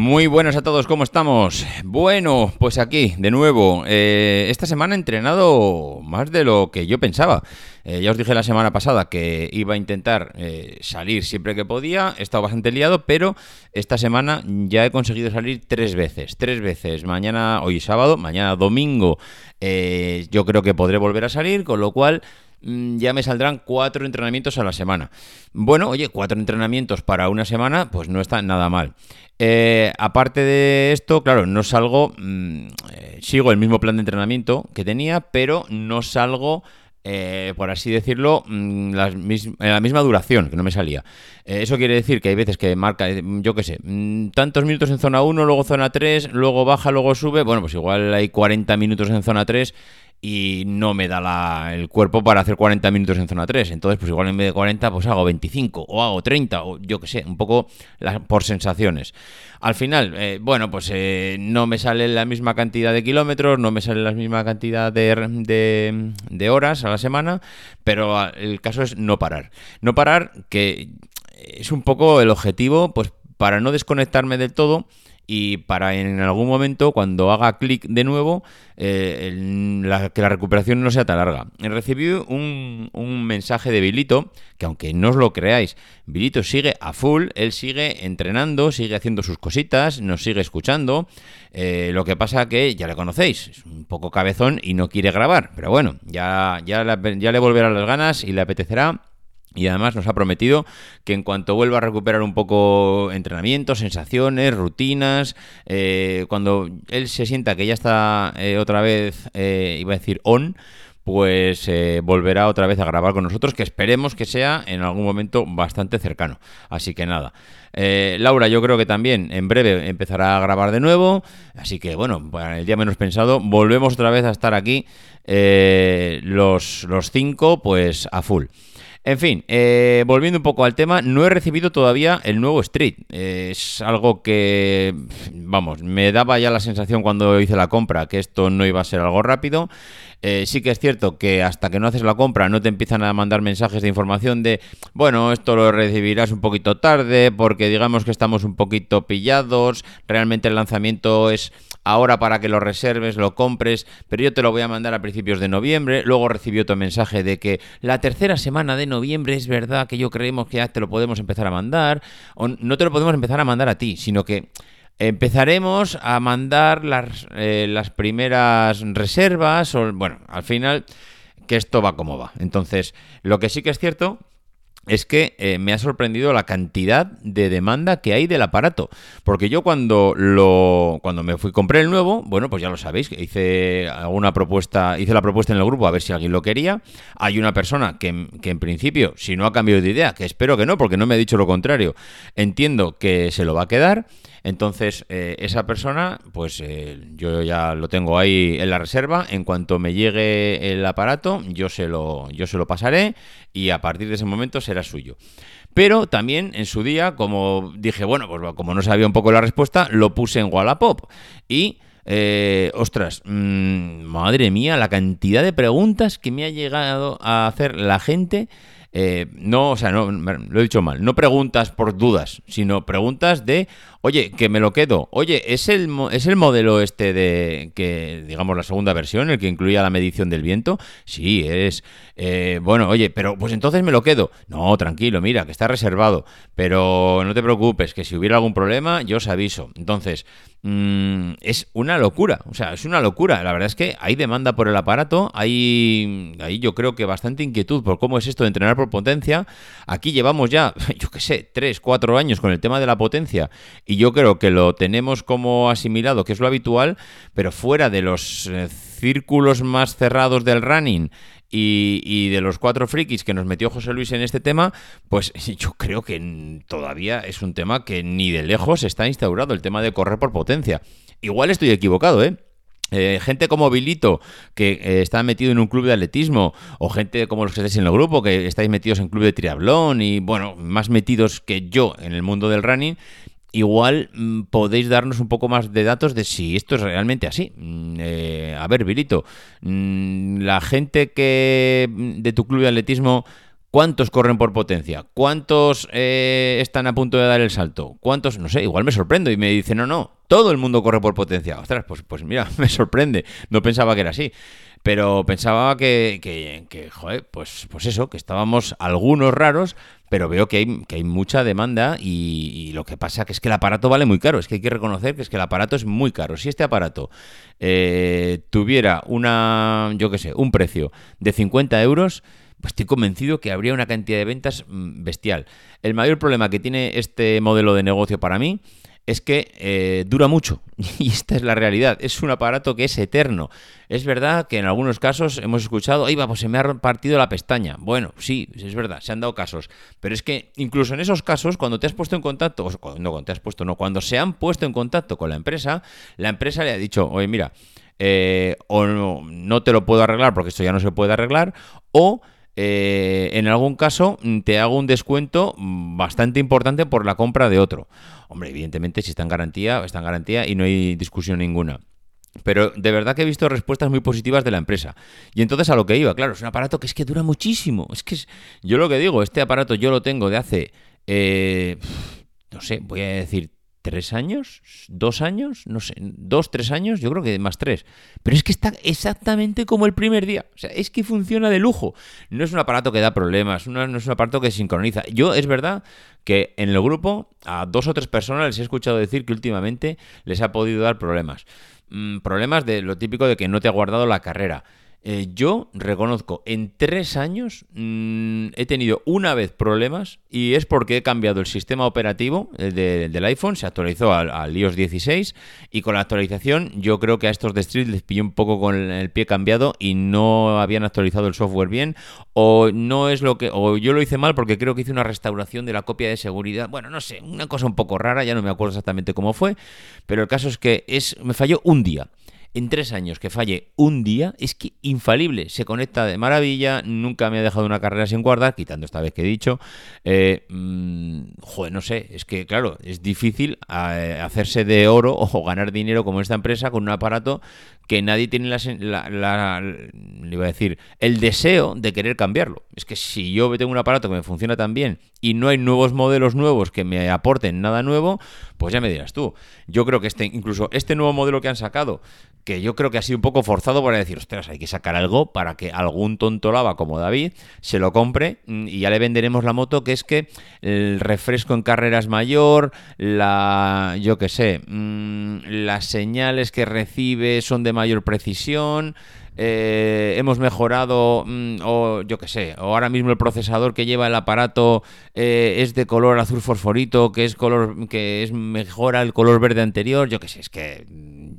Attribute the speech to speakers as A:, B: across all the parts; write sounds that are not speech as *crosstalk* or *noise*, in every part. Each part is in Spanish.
A: Muy buenas a todos, ¿cómo estamos? Bueno, pues aquí, de nuevo, eh, esta semana he entrenado más de lo que yo pensaba. Eh, ya os dije la semana pasada que iba a intentar eh, salir siempre que podía, he estado bastante liado, pero esta semana ya he conseguido salir tres veces, tres veces. Mañana, hoy sábado, mañana domingo, yo creo que podré volver a salir, con lo cual ya me saldrán cuatro entrenamientos a la semana. Bueno, oye, cuatro entrenamientos para una semana, pues no está nada mal. Eh, aparte de esto, claro, no salgo, mm, eh, sigo el mismo plan de entrenamiento que tenía, pero no salgo, eh, por así decirlo, mm, en la misma duración, que no me salía. eso quiere decir que hay veces que marca, yo qué sé, mm, tantos minutos en zona 1, luego zona 3, luego baja, luego sube, bueno, pues igual hay 40 minutos en zona 3 y no me da el cuerpo para hacer 40 minutos en zona 3. Entonces, pues igual en vez de 40, pues hago 25 o hago 30 o yo qué sé, un poco por sensaciones. Al final, eh, bueno, pues eh, no me sale la misma cantidad de kilómetros, no me sale la misma cantidad de, de horas a la semana, pero el caso es no parar. No parar, que es un poco el objetivo, pues para no desconectarme del todo y para en algún momento, cuando haga clic de nuevo, eh, que la recuperación no sea tan larga. Recibí un, un, mensaje de Bilito, que aunque no os lo creáis, Bilito sigue a full, él sigue entrenando, sigue haciendo sus cositas, nos sigue escuchando. Eh, lo que pasa que ya le conocéis, es un poco cabezón y no quiere grabar, pero bueno, ya, ya, ya le volverán las ganas y le apetecerá y además nos ha prometido que en cuanto vuelva a recuperar un poco entrenamiento, sensaciones, rutinas, eh, cuando él se sienta que ya está eh, otra vez, eh, iba a decir on, pues volverá otra vez a grabar con nosotros, que esperemos que sea en algún momento bastante cercano. Así que nada. Laura, yo creo que también en breve empezará a grabar de nuevo. Así que bueno, el día menos pensado, volvemos otra vez a estar aquí los, los cinco, pues a full. En fin, eh, volviendo un poco al tema, no he recibido todavía el nuevo Street. es algo que, vamos, me daba ya la sensación cuando hice la compra que esto no iba a ser algo rápido. Eh, sí que es cierto que hasta que no haces la compra no te empiezan a mandar mensajes de información de, bueno, esto lo recibirás un poquito tarde porque digamos que estamos un poquito pillados, realmente el lanzamiento es ahora para que lo reserves, lo compres, pero yo te lo voy a mandar a principios de noviembre. Luego recibí otro mensaje de que la tercera semana de noviembre es verdad que yo creemos que ya te lo podemos empezar a mandar. O no te lo podemos empezar a mandar a ti, sino que empezaremos a mandar las, eh, las primeras reservas. O, bueno, al final que esto va como va. Entonces, lo que sí que es cierto es que eh, me ha sorprendido la cantidad de demanda que hay del aparato. Porque yo cuando lo. cuando me fui compré el nuevo, bueno, pues ya lo sabéis, hice alguna propuesta, hice la propuesta en el grupo a ver si alguien lo quería. Hay una persona que, que en principio, si no ha cambiado de idea, que espero que no, porque no me ha dicho lo contrario, entiendo que se lo va a quedar. Entonces, eh, esa persona, pues eh, yo ya lo tengo ahí en la reserva. En cuanto me llegue el aparato, yo se lo, yo se lo pasaré y a partir de ese momento será suyo. Pero también en su día, como dije, bueno, pues como no sabía un poco la respuesta, lo puse en Wallapop. Y, eh, ostras, mm, madre mía, la cantidad de preguntas que me ha llegado a hacer la gente eh, no, o sea, no, lo he dicho mal, no preguntas por dudas, sino preguntas de, oye, que me lo quedo, oye, ¿es el, ¿es el modelo este de, que, digamos, la segunda versión, el que incluía la medición del viento? Sí, es, eh, bueno, oye, pero pues entonces me lo quedo. No, tranquilo, mira, que está reservado, pero no te preocupes, que si hubiera algún problema, yo os aviso. Entonces, Mm, es una locura, o sea, es una locura. La verdad es que hay demanda por el aparato, hay, hay yo creo que bastante inquietud por cómo es esto de entrenar por potencia. Aquí llevamos ya, *laughs* yo qué sé, 3, 4 años con el tema de la potencia y yo creo que lo tenemos como asimilado, que es lo habitual, pero fuera de los eh, círculos más cerrados del running y, de los cuatro frikis que nos metió José Luis en este tema, pues *laughs* yo creo que todavía es un tema que ni de lejos está instaurado, el tema de correr por potencia. Igual estoy equivocado, ¿eh? Eh gente como Bilito, que eh, está metido en un club de atletismo, o gente como los que estáis en el grupo, que estáis metidos en club de triatlón y, bueno, más metidos que yo en el mundo del running, igual mm, podéis darnos un poco más de datos de si esto es realmente así. Mm, eh, a ver, Virito, mm, la gente que de tu club de atletismo ¿Cuántos corren por potencia? ¿Cuántos eh, están a punto de dar el salto? ¿Cuántos? No sé, igual me sorprendo y me dicen, no, no, todo el mundo corre por potencia. Ostras, pues, pues mira, *laughs* me sorprende. No pensaba que era así. Pero pensaba que, que, joder, pues, pues eso, que estábamos algunos raros, pero veo que hay, que hay mucha demanda y, lo que pasa que es que el aparato vale muy caro. Es que hay que reconocer que es que el aparato es muy caro. Si este aparato eh, tuviera una, yo qué sé, un precio de 50 euros, pues estoy convencido que habría una cantidad de ventas mm, bestial. El mayor problema que tiene este modelo de negocio para mí es que eh, dura mucho *laughs* y esta es la realidad. Es un aparato que es eterno. Es verdad que en algunos casos hemos escuchado, ¡ay, va, pues se me ha partido la pestaña! Bueno, sí, es verdad, se han dado casos. Pero es que incluso en esos casos, cuando te has puesto en contacto, o, no, cuando te has puesto, no, cuando se han puesto en contacto con la empresa, la empresa le ha dicho, oye, mira, eh, o no, no te lo puedo arreglar porque esto ya no se puede arreglar, o eh, en algún caso mm, te hago un descuento mm, bastante importante por la compra de otro. Hombre, evidentemente si está en garantía, está en garantía y no hay discusión ninguna. Pero de verdad que he visto respuestas muy positivas de la empresa. Y entonces a lo que iba, claro, es un aparato que es que dura muchísimo. Es que yo lo que digo, este aparato yo lo tengo de hace, eh, no sé, voy a decir tres años, dos años, no sé, dos, tres años, yo creo que más tres. Pero es que está exactamente como el primer día. O sea, es que funciona de lujo. No es un aparato que da problemas, no, es un aparato que sincroniza. Yo es verdad que en el grupo a dos o tres personas les he escuchado decir que últimamente les ha podido dar problemas. Mm, problemas de lo típico de que no te ha guardado la carrera. Eh, yo reconozco, en tres años mm, he tenido una vez problemas y es porque he cambiado el sistema operativo del iPhone, se actualizó al, iOS 16 y con la actualización yo creo que a estos de Street les pilló un poco con el pie cambiado y no habían actualizado el software bien o no es lo que o yo lo hice mal porque creo que hice una restauración de la copia de seguridad. Bueno, no sé, una cosa un poco rara, ya no me acuerdo exactamente cómo fue, pero el caso es que es me falló un día en tres años que falle un día, es que infalible, se conecta de maravilla, nunca me ha dejado una carrera sin guardar, quitando esta vez que he dicho. Eh, mm, joder, no sé, es que claro, es difícil eh, hacerse de oro *laughs* o ganar dinero como esta empresa con un aparato que nadie tiene la, le iba a decir, el deseo de querer cambiarlo. Es que si yo tengo un aparato que me funciona tan bien y no hay nuevos modelos nuevos que me aporten nada nuevo, pues ya me dirás tú. Yo creo que este, incluso este nuevo modelo que han sacado, que yo creo que ha sido un poco forzado para decir, ostras, hay que sacar algo para que algún tonto lava como David se lo compre mm, y ya le venderemos la moto, que es que el refresco en carreras mayor, la, yo qué sé, mm, las señales que recibe son de mayor precisión, eh, hemos mejorado, mm, o yo qué sé, o ahora mismo el procesador que lleva el aparato eh, es de color azul fosforito, que es color, que es mejora el color verde anterior, yo qué sé, es que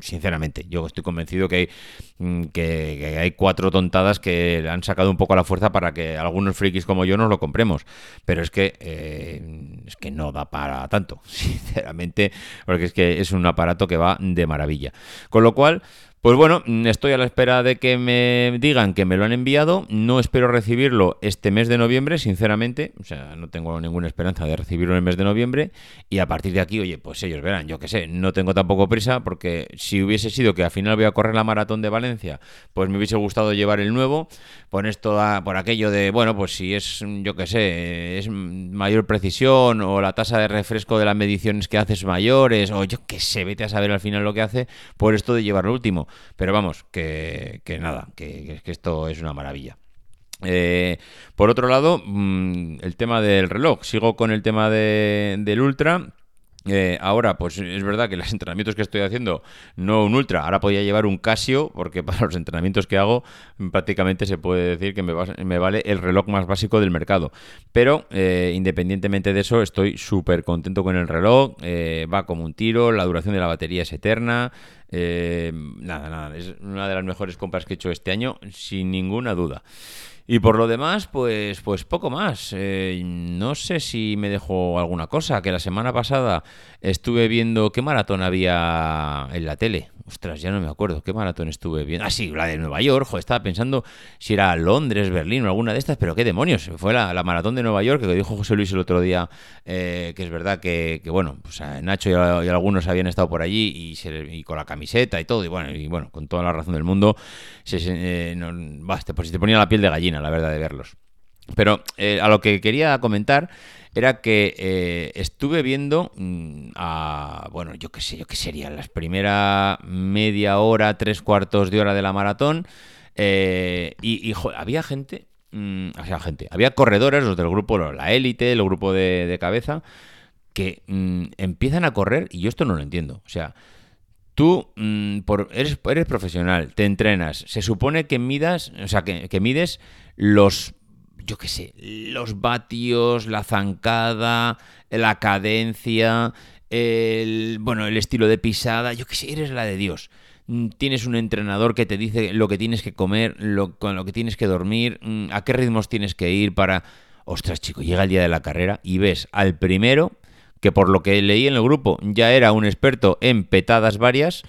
A: sinceramente, yo estoy convencido que hay, mm, que, hay cuatro tontadas que han sacado un poco la fuerza para que algunos frikis como yo nos lo compremos. Pero es que, eh, es que no da para tanto, *laughs* sinceramente, porque es que es un aparato que va de maravilla. Con lo cual, pues bueno, mm, estoy a la espera de que me digan que me lo han enviado. No espero recibirlo este mes de noviembre, sinceramente. O sea, no tengo ninguna esperanza de recibirlo en el mes de noviembre. Y a partir de aquí, oye, pues ellos verán, yo qué sé, no tengo tampoco prisa porque si hubiese sido que al final voy a correr la maratón de Valencia, pues me hubiese gustado llevar el nuevo. Por esto, por aquello de, bueno, pues si es, yo qué sé, es mayor precisión o la tasa de refresco de las mediciones que haces mayores o yo qué sé, vete a saber al final lo que hace, por esto de llevar el último. Pero vamos, que, nada, que, esto es una maravilla. Eh, por otro lado, mm, el tema del reloj. Sigo con el tema del Ultra. Eh, ahora, pues es verdad que los entrenamientos que estoy haciendo, no un ultra, ahora podía llevar un Casio, porque *laughs* para los entrenamientos que hago prácticamente se puede decir que me, vale el reloj más básico del mercado. Pero eh, independientemente de eso, estoy súper contento con el reloj, eh, va como un tiro, la duración de la batería es eterna. nada, nada, es una de las mejores compras que he hecho este año, sin ninguna duda. Y por lo demás, pues, pues poco más. Eh, no sé si me dejo alguna cosa, que la semana pasada estuve viendo qué maratón había en la tele. Ostras, ya no me acuerdo. ¿Qué maratón estuve viendo? Ah, sí, la de Nueva York. Joder, estaba pensando si era Londres, Berlín o alguna de estas, pero qué demonios. Fue la, maratón de Nueva York que dijo José Luis el otro día, eh, que es verdad que, bueno, pues Nacho y, algunos habían estado por allí y, con la camiseta y todo. Y bueno, y bueno, con toda la razón del mundo, se, eh, pues te ponía la piel de gallina, la verdad, de verlos. Pero eh, a lo que quería comentar era que eh, estuve viendo mm, a, bueno, yo qué sé, yo qué sería, las primeras media hora, tres cuartos de hora de la maratón, eh, y, había gente, mm, o sea, gente, había corredores, los del grupo, la élite, el grupo de, cabeza, que mm, empiezan a correr, y yo esto no lo entiendo, o sea, Tú eres, profesional, te entrenas. Se supone que midas, o sea, que mides los yo qué sé, los vatios, la zancada, la cadencia, el, bueno, el estilo de pisada, yo qué sé, eres la de Dios. Mm, tienes un entrenador que te dice lo que tienes que comer, lo, con lo que tienes que dormir, mm, a qué ritmos tienes que ir para... Ostras, chico, llega el día de la carrera y ves al primero, que por lo que leí en el grupo ya era un experto en petadas varias,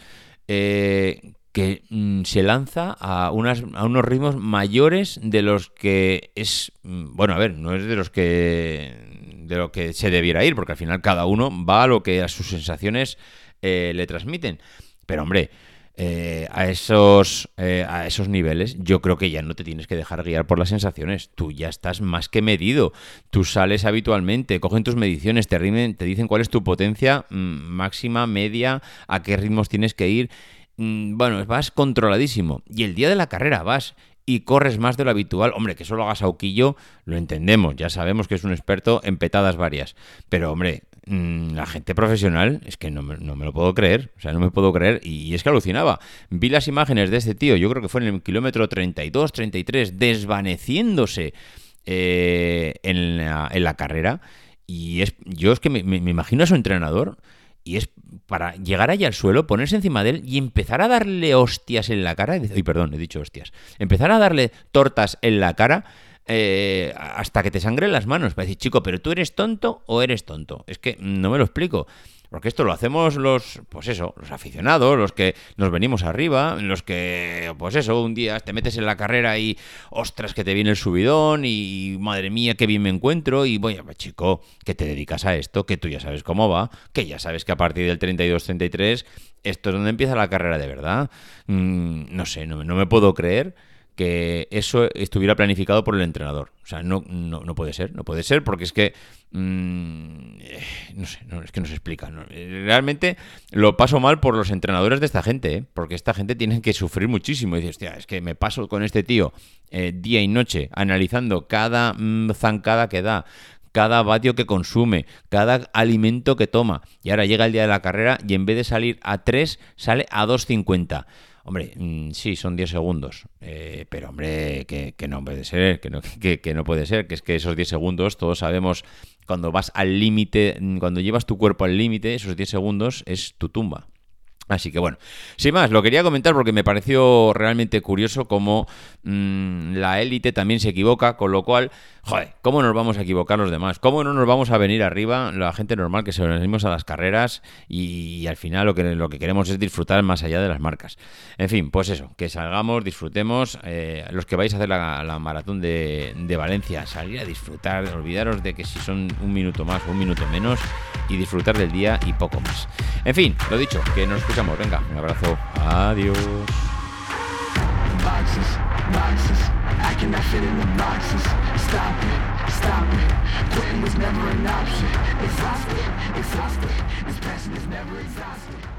A: eh, que mm, se lanza a, unas, a unos ritmos mayores de los que es, mm, bueno, a ver, no es de los que de lo que se debiera ir, porque al final cada uno va a lo que a sus sensaciones eh, le transmiten. Pero hombre, eh, a, esos, eh, a esos niveles, yo creo que ya no te tienes que dejar guiar por las sensaciones. Tú ya estás más que medido. Tú sales habitualmente, cogen tus mediciones, te, te dicen cuál es tu potencia mm, máxima, media, a qué ritmos tienes que ir. Mm, bueno, vas controladísimo. Y el día de la carrera vas y corres más de lo habitual. Hombre, que solo hagas auquillo, lo entendemos, ya sabemos que es un experto en petadas varias. Pero, hombre, mm, la gente profesional, es que no me, lo puedo creer, o sea, no me puedo creer. Y, es que alucinaba. Vi las imágenes de este tío, yo creo que fue en el kilómetro 32, 33, desvaneciéndose eh, en, la, carrera. Y es, yo es que me, me imagino a su entrenador y es para llegar allá al suelo, ponerse encima de él y empezar a darle hostias en la cara. Ay, perdón, he dicho hostias. Empezar a darle tortas en la cara eh, hasta que te sangren las manos. Para decir, chico, pero tú eres tonto o eres tonto. Es que no me lo explico. Porque esto lo hacemos los, pues eso, los aficionados, los que nos venimos arriba, los que, pues eso, un día te metes en la carrera y, ostras, que te viene el subidón y, madre mía, qué bien me encuentro y voy ver, chico, que te dedicas a esto, que tú ya sabes cómo va, que ya sabes que a partir del 32-33 esto es donde empieza la carrera de verdad. Mm, no sé, no, no me puedo creer que eso estuviera planificado por el entrenador. O sea, no, no, puede ser, no puede ser, porque es que. Mm, eh, no sé, es que no se explica. Realmente lo paso mal por los entrenadores de esta gente, ¿eh? porque esta gente tiene que sufrir muchísimo. Y dices, hostia, es que me paso con este tío eh, día y noche analizando cada mm, zancada que da, cada vatio que consume, cada alimento que toma. Y ahora llega el día de la carrera y en vez de salir a 3, sale a 2.50. Hombre, mm, sí, son 10 segundos, eh, pero hombre, que, no puede ser, que no, *laughs* que, no puede ser, que es que esos 10 segundos, todos sabemos, cuando vas al límite, mm, cuando llevas tu cuerpo al límite, esos 10 segundos es tu tumba. Así que bueno, sin más, lo quería comentar porque me pareció realmente curioso cómo mm, la élite también se equivoca, con lo cual, joder, ¿cómo nos vamos a equivocar los demás? ¿Cómo no nos vamos a venir arriba la gente normal que se venimos a las carreras y, al final lo que, lo que queremos es disfrutar más allá de las marcas? En fin, pues eso, que salgamos, disfrutemos, eh, los que vais a hacer la, maratón de, de Valencia, salir a disfrutar, olvidaros de que si son un minuto más o un minuto menos y disfrutar del día y poco más. En fin, lo dicho, que nos escuchamos. Venga, un abrazo. Adiós. Boxes, boxes, I cannot fit in the boxes. Stop it, stop it. Quitting was never an option. Exhausted, exhausted. This passion is never exhausted.